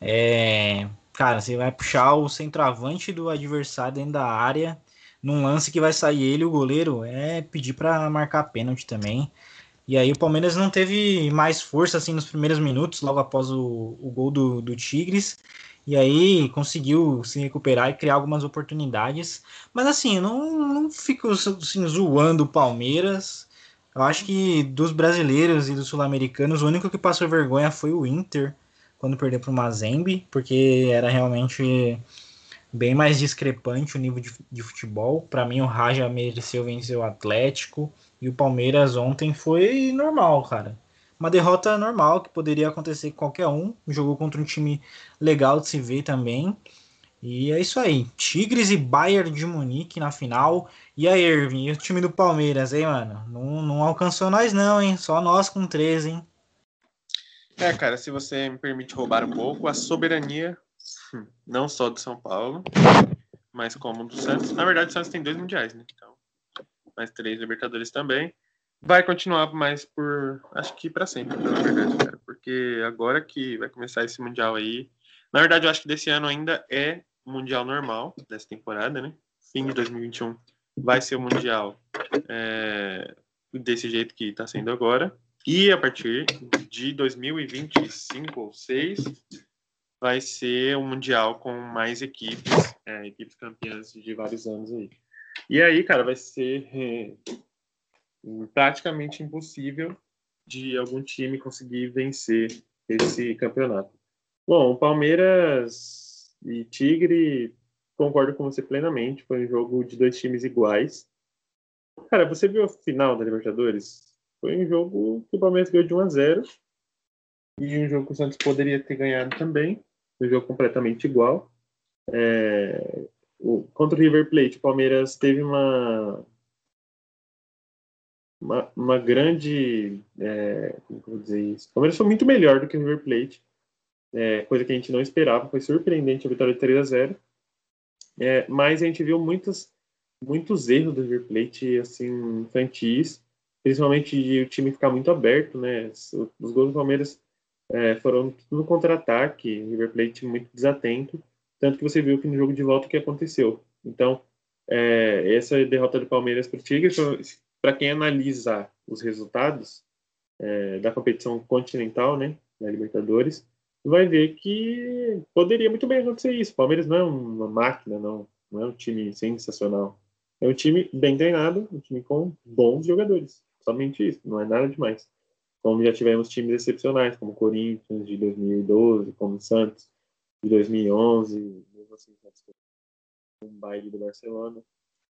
É, cara, você vai puxar o centroavante do adversário dentro da área. Num lance que vai sair ele, o goleiro, é pedir para marcar pênalti também. E aí o Palmeiras não teve mais força assim nos primeiros minutos, logo após o, o gol do, do Tigres. E aí conseguiu se recuperar e criar algumas oportunidades. Mas assim, não, não fico assim, zoando o Palmeiras. Eu acho que dos brasileiros e dos sul-americanos, o único que passou vergonha foi o Inter, quando perdeu para o Mazembe, porque era realmente bem mais discrepante o nível de, de futebol. Para mim, o Raja mereceu vencer o Atlético. E o Palmeiras ontem foi normal, cara. uma derrota normal que poderia acontecer com qualquer um. Jogou contra um time legal de se ver também. E é isso aí. Tigres e Bayern de Munique na final. E aí, Irving, e o time do Palmeiras, hein, mano? Não, não alcançou nós, não, hein? Só nós com 13, hein? É, cara, se você me permite roubar um pouco, a soberania, não só do São Paulo, mas como do Santos. Na verdade, o Santos tem dois mundiais, né? Então, mais três Libertadores também. Vai continuar mais por, acho que para sempre, na verdade, cara. Porque agora que vai começar esse Mundial aí. Na verdade, eu acho que desse ano ainda é Mundial normal, dessa temporada, né? Fim de 2021 vai ser o Mundial é, desse jeito que está sendo agora. E a partir de 2025 ou 6 vai ser um mundial com mais equipes, é, equipes campeãs de vários anos aí. E aí, cara, vai ser é, praticamente impossível de algum time conseguir vencer esse campeonato. Bom, Palmeiras e Tigre, concordo com você plenamente, foi um jogo de dois times iguais. Cara, você viu a final da Libertadores? Foi um jogo que o Palmeiras ganhou de 1 a 0 e um jogo que o Santos poderia ter ganhado também, um jogo completamente igual. É, o, contra o River Plate, o Palmeiras teve uma uma, uma grande é, como eu vou dizer isso? O Palmeiras foi muito melhor do que o River Plate, é, coisa que a gente não esperava, foi surpreendente a vitória de 3 a 0 é, mas a gente viu muitos muitos erros do River Plate assim infantis principalmente de o time ficar muito aberto, né? Os, os gols do Palmeiras é, foram tudo contra-ataque, River Plate muito desatento, tanto que você viu que no jogo de volta o que aconteceu. Então, é, essa derrota do Palmeiras para o Tigres, para quem analisar os resultados é, da competição continental, né, da Libertadores, vai ver que poderia muito bem acontecer isso. O Palmeiras não é uma máquina, não, não é um time sensacional. É um time bem treinado, um time com bons jogadores. Somente isso, não é nada demais. Como já tivemos times excepcionais, como Corinthians de 2012, como Santos de 2011, mesmo assim, um baile do Barcelona.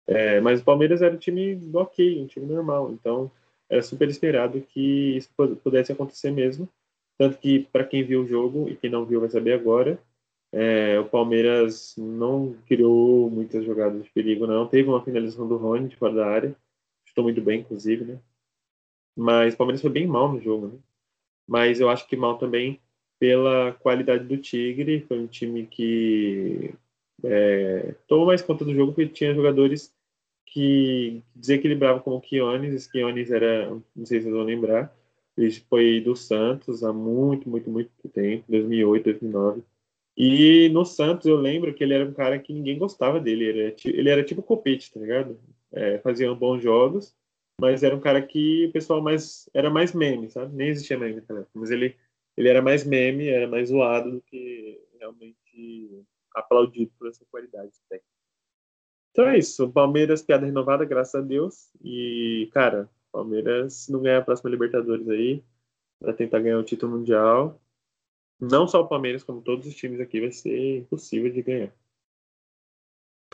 É, mas o Palmeiras era um time ok, um time normal. Então, era super esperado que isso pudesse acontecer mesmo. Tanto que, para quem viu o jogo e quem não viu vai saber agora, é, o Palmeiras não criou muitas jogadas de perigo, não. Teve uma finalização do Rony de fora da área, estou muito bem, inclusive, né? Mas o Palmeiras foi bem mal no jogo, né? Mas eu acho que mal também pela qualidade do Tigre. Foi um time que é, tomou mais conta do jogo porque tinha jogadores que desequilibravam como o Quiones. Quiones era, não sei se vocês vão lembrar, ele foi do Santos há muito, muito, muito tempo, 2008, 2009. E no Santos eu lembro que ele era um cara que ninguém gostava dele. Ele era, ele era tipo copete, tá ligado? É, fazia bons jogos, mas era um cara que o pessoal mais era mais meme, sabe? Nem existia meme naquela época, mas ele ele era mais meme, era mais zoado do que realmente aplaudido por essa qualidade técnica. Então é isso, Palmeiras piada renovada, graças a Deus. E, cara, Palmeiras não ganha a próxima Libertadores aí, para tentar ganhar o título mundial. Não só o Palmeiras, como todos os times aqui, vai ser impossível de ganhar.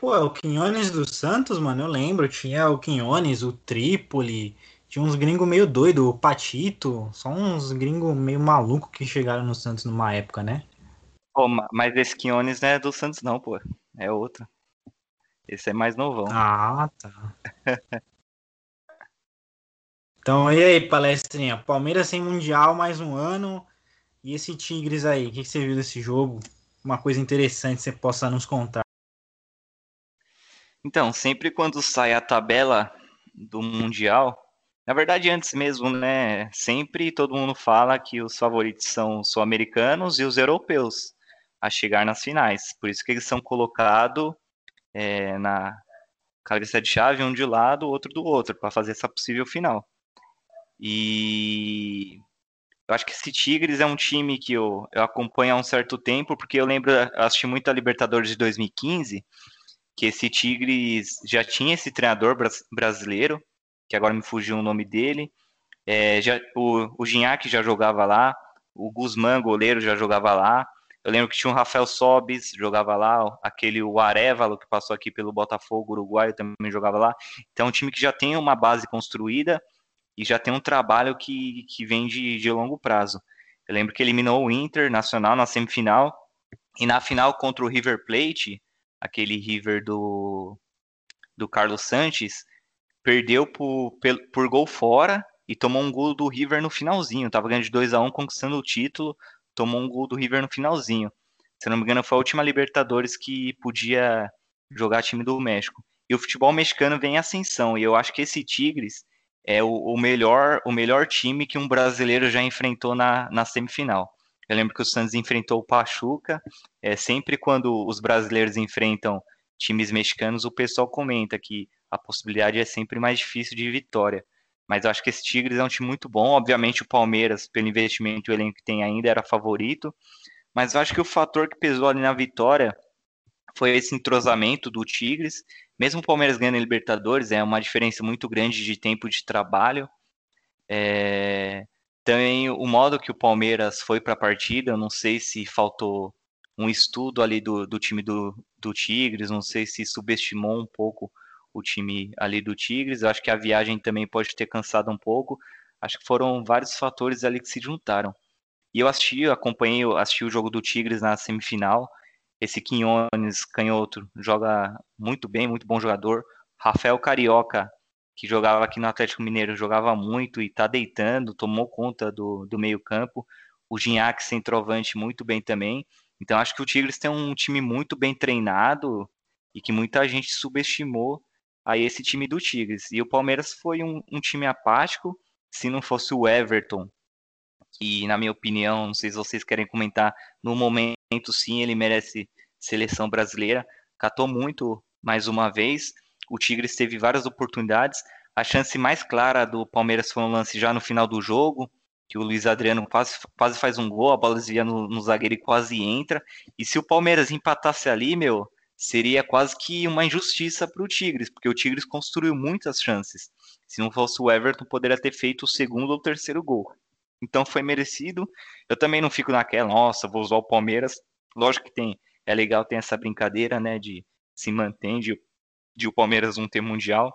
Pô, é o Quinones do Santos, mano, eu lembro. Tinha o Quinones, o Trípoli, tinha uns gringos meio doido, o Patito, só uns gringos meio maluco que chegaram no Santos numa época, né? Pô, mas esse Quinones não é do Santos, não, pô. É outro. Esse é mais novão. Ah, tá. então, e aí, palestrinha? Palmeiras sem Mundial mais um ano. E esse Tigres aí, o que você viu desse jogo? Uma coisa interessante que você possa nos contar. Então, sempre quando sai a tabela do Mundial, na verdade, antes mesmo, né? Sempre todo mundo fala que os favoritos são os sul-americanos e os europeus a chegar nas finais. Por isso que eles são colocados é, na cabeça de chave, um de um lado, outro do outro, para fazer essa possível final. E eu acho que esse Tigres é um time que eu, eu acompanho há um certo tempo, porque eu lembro, eu assisti muito a Libertadores de 2015 que esse Tigres já tinha esse treinador brasileiro, que agora me fugiu o nome dele. É, já, o, o Gignac já jogava lá, o Guzmán, goleiro, já jogava lá. Eu lembro que tinha o Rafael Sobis, jogava lá, aquele o Arevalo, que passou aqui pelo Botafogo Uruguai, também jogava lá. Então, é um time que já tem uma base construída e já tem um trabalho que, que vem de, de longo prazo. Eu lembro que eliminou o Inter Nacional na semifinal e na final contra o River Plate, aquele River do, do Carlos Sanches, perdeu por, por gol fora e tomou um gol do River no finalzinho. Tava ganhando de 2 a 1 conquistando o título, tomou um gol do River no finalzinho. Se não me engano, foi a última Libertadores que podia jogar time do México. E o futebol mexicano vem em ascensão, e eu acho que esse Tigres é o, o melhor o melhor time que um brasileiro já enfrentou na, na semifinal. Eu lembro que o Santos enfrentou o Pachuca. É, sempre quando os brasileiros enfrentam times mexicanos, o pessoal comenta que a possibilidade é sempre mais difícil de vitória. Mas eu acho que esse Tigres é um time muito bom. Obviamente, o Palmeiras, pelo investimento e o elenco que tem ainda, era favorito. Mas eu acho que o fator que pesou ali na vitória foi esse entrosamento do Tigres. Mesmo o Palmeiras ganhando a Libertadores, é uma diferença muito grande de tempo de trabalho. É... Também o modo que o Palmeiras foi para a partida, eu não sei se faltou um estudo ali do, do time do, do Tigres, não sei se subestimou um pouco o time ali do Tigres. Eu acho que a viagem também pode ter cansado um pouco. Acho que foram vários fatores ali que se juntaram. E eu assisti, acompanhei, assisti o jogo do Tigres na semifinal. Esse Quinones, canhoto, joga muito bem, muito bom jogador. Rafael Carioca, que jogava aqui no Atlético Mineiro, jogava muito e tá deitando, tomou conta do, do meio-campo. O Ginhaque, centroavante, muito bem também. Então acho que o Tigres tem um time muito bem treinado e que muita gente subestimou a esse time do Tigres. E o Palmeiras foi um, um time apático. Se não fosse o Everton, que na minha opinião, não sei se vocês querem comentar, no momento sim ele merece seleção brasileira. Catou muito mais uma vez. O Tigres teve várias oportunidades. A chance mais clara do Palmeiras foi um lance já no final do jogo, que o Luiz Adriano quase, quase faz um gol, a bola desvia no, no zagueiro e quase entra. E se o Palmeiras empatasse ali, meu, seria quase que uma injustiça para o Tigres, porque o Tigres construiu muitas chances. Se não fosse o Everton, poderia ter feito o segundo ou terceiro gol. Então foi merecido. Eu também não fico naquela, nossa, vou usar o Palmeiras. Lógico que tem, é legal ter essa brincadeira, né, de se manter, de, de o Palmeiras não ter mundial.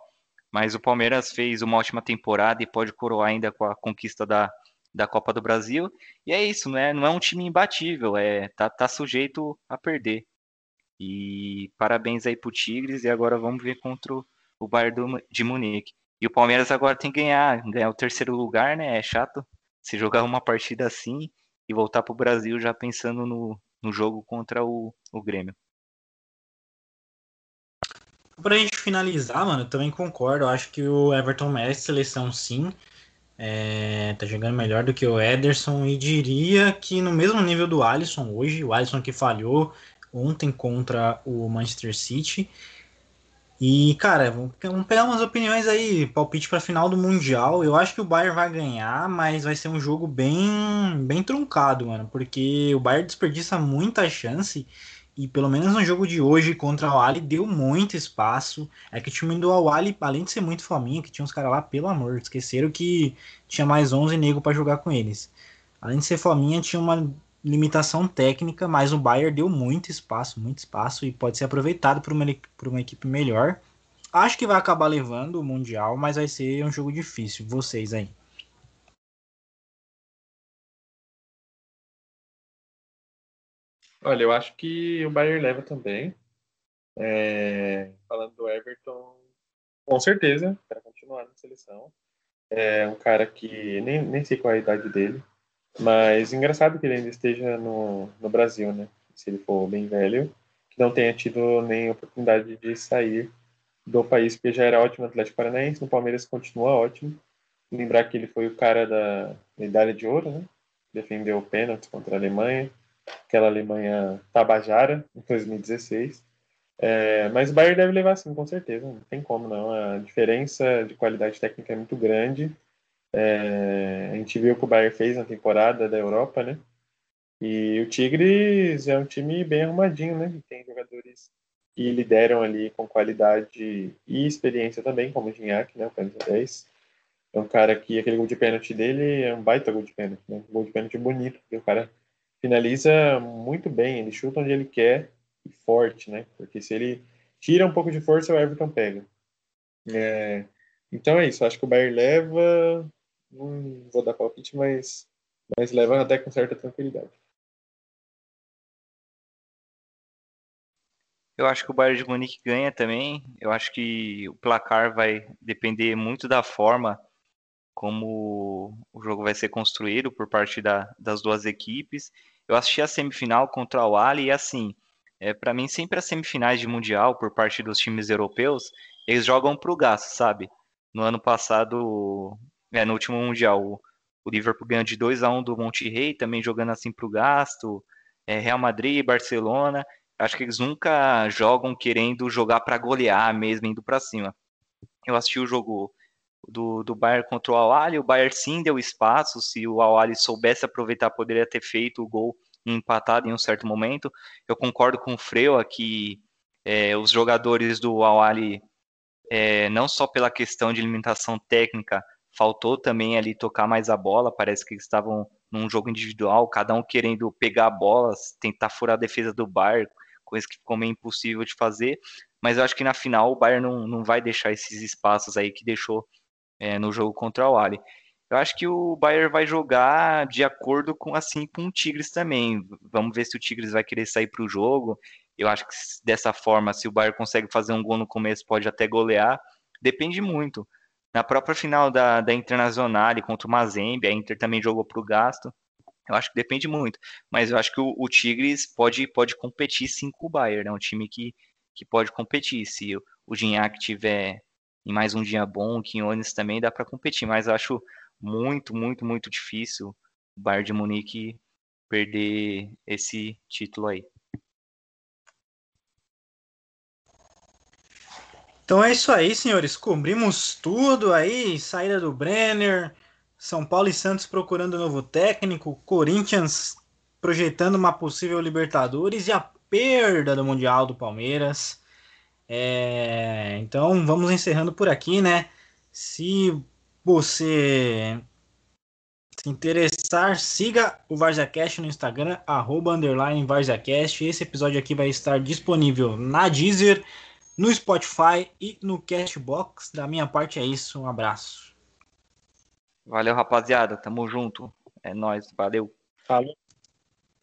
Mas o Palmeiras fez uma ótima temporada e pode coroar ainda com a conquista da, da Copa do Brasil. E é isso, né? Não é um time imbatível, é tá, tá sujeito a perder. E parabéns aí pro Tigres e agora vamos ver contra o Bayern de Munique. E o Palmeiras agora tem que ganhar, ganhar o terceiro lugar, né? É chato se jogar uma partida assim e voltar pro Brasil já pensando no, no jogo contra o, o Grêmio. Pra gente finalizar, mano, eu também concordo. Eu acho que o Everton merece seleção sim. É, tá jogando melhor do que o Ederson e diria que no mesmo nível do Alisson hoje, o Alisson que falhou, ontem contra o Manchester City. E, cara, vamos pegar umas opiniões aí, palpite para final do Mundial. Eu acho que o Bayern vai ganhar, mas vai ser um jogo bem, bem truncado, mano, porque o Bayern desperdiça muita chance e pelo menos no jogo de hoje contra o Ali deu muito espaço. É que o time do Ali, além de ser muito fominha, que tinha uns caras lá, pelo amor, esqueceram que tinha mais 11 negros para jogar com eles. Além de ser fominha, tinha uma limitação técnica, mas o Bayern deu muito espaço, muito espaço e pode ser aproveitado por uma, por uma equipe melhor. Acho que vai acabar levando o Mundial, mas vai ser um jogo difícil. Vocês aí. Olha, eu acho que o Bayern leva também. É, falando do Everton, com certeza, para continuar na seleção. É um cara que nem, nem sei qual é a idade dele, mas engraçado que ele ainda esteja no, no Brasil, né? Se ele for bem velho, que não tenha tido nem oportunidade de sair do país, porque já era ótimo no Atlético Paranaense, no Palmeiras continua ótimo. Lembrar que ele foi o cara da medalha de ouro, né? Defendeu o pênalti contra a Alemanha, aquela Alemanha tabajara, em 2016. É, mas o Bayern deve levar sim, com certeza, não tem como não. A diferença de qualidade técnica é muito grande é, a gente viu o que o Bayern fez na temporada da Europa, né? E o Tigres é um time bem arrumadinho, né? Tem jogadores que lideram ali com qualidade e experiência também, como o Gignac, né? O camisa 10. É um cara que aquele gol de pênalti dele é um baita gol de pênalti, né? Um gol de pênalti bonito, porque o cara finaliza muito bem, ele chuta onde ele quer e forte, né? Porque se ele tira um pouco de força, o Everton pega. É, Então é isso, acho que o Bayern leva, não vou dar palpite, mas, mas leva até com certa tranquilidade. Eu acho que o Bayern de Munique ganha também. Eu acho que o placar vai depender muito da forma como o jogo vai ser construído por parte da, das duas equipes. Eu assisti a semifinal contra o Ali e assim, é, para mim sempre as semifinais de mundial por parte dos times europeus, eles jogam pro gasto, sabe? No ano passado, é, no último mundial, o, Liverpool ganhou de 2 a 1 do Monterrey, também jogando assim pro gasto. É, Real Madrid, Barcelona, acho que eles nunca jogam querendo jogar para golear mesmo, indo para cima. Eu assisti o jogo do, do Bayern contra o Awali, o Bayern sim deu espaço, se o Awali soubesse aproveitar, poderia ter feito o gol empatado em um certo momento. Eu concordo com o Freua que é, os jogadores do Awali, é, não só pela questão de limitação técnica, faltou também ali tocar mais a bola, parece que eles estavam num jogo individual, cada um querendo pegar a bola, tentar furar a defesa do Bayern, coisa que ficou meio impossível de fazer, mas eu acho que na final o Bayern não, não vai deixar esses espaços aí que deixou é, no jogo contra o Ali. Eu acho que o Bayern vai jogar de acordo com assim com o Tigres também. Vamos ver se o Tigres vai querer sair para o jogo. Eu acho que dessa forma, se o Bayern consegue fazer um gol no começo, pode até golear. Depende muito. Na própria final da, da Internacional contra o Mazembe, a Inter também jogou para o gasto. Eu acho que depende muito. Mas eu acho que o, o, Tigres pode, pode competir sim com o Bayern. É um time que, que pode competir. Se o, o Gignac tiver em mais um dia bom, o Quinones também dá para competir, mas eu acho muito, muito, muito difícil o Bayern de Munique perder esse título aí. Então é isso aí, senhores. Cobrimos tudo aí, saída do Brenner, São Paulo e Santos procurando novo técnico, Corinthians projetando uma possível Libertadores e a perda do Mundial do Palmeiras. É, então vamos encerrando por aqui, né? Se você se interessar, siga o VarzaCast no Instagram, arroba, underline VarzaCast. Esse episódio aqui vai estar disponível na Deezer, no Spotify e no Castbox. Da minha parte é isso, um abraço. Valeu, rapaziada. Tamo junto. É nóis. Valeu. Falou.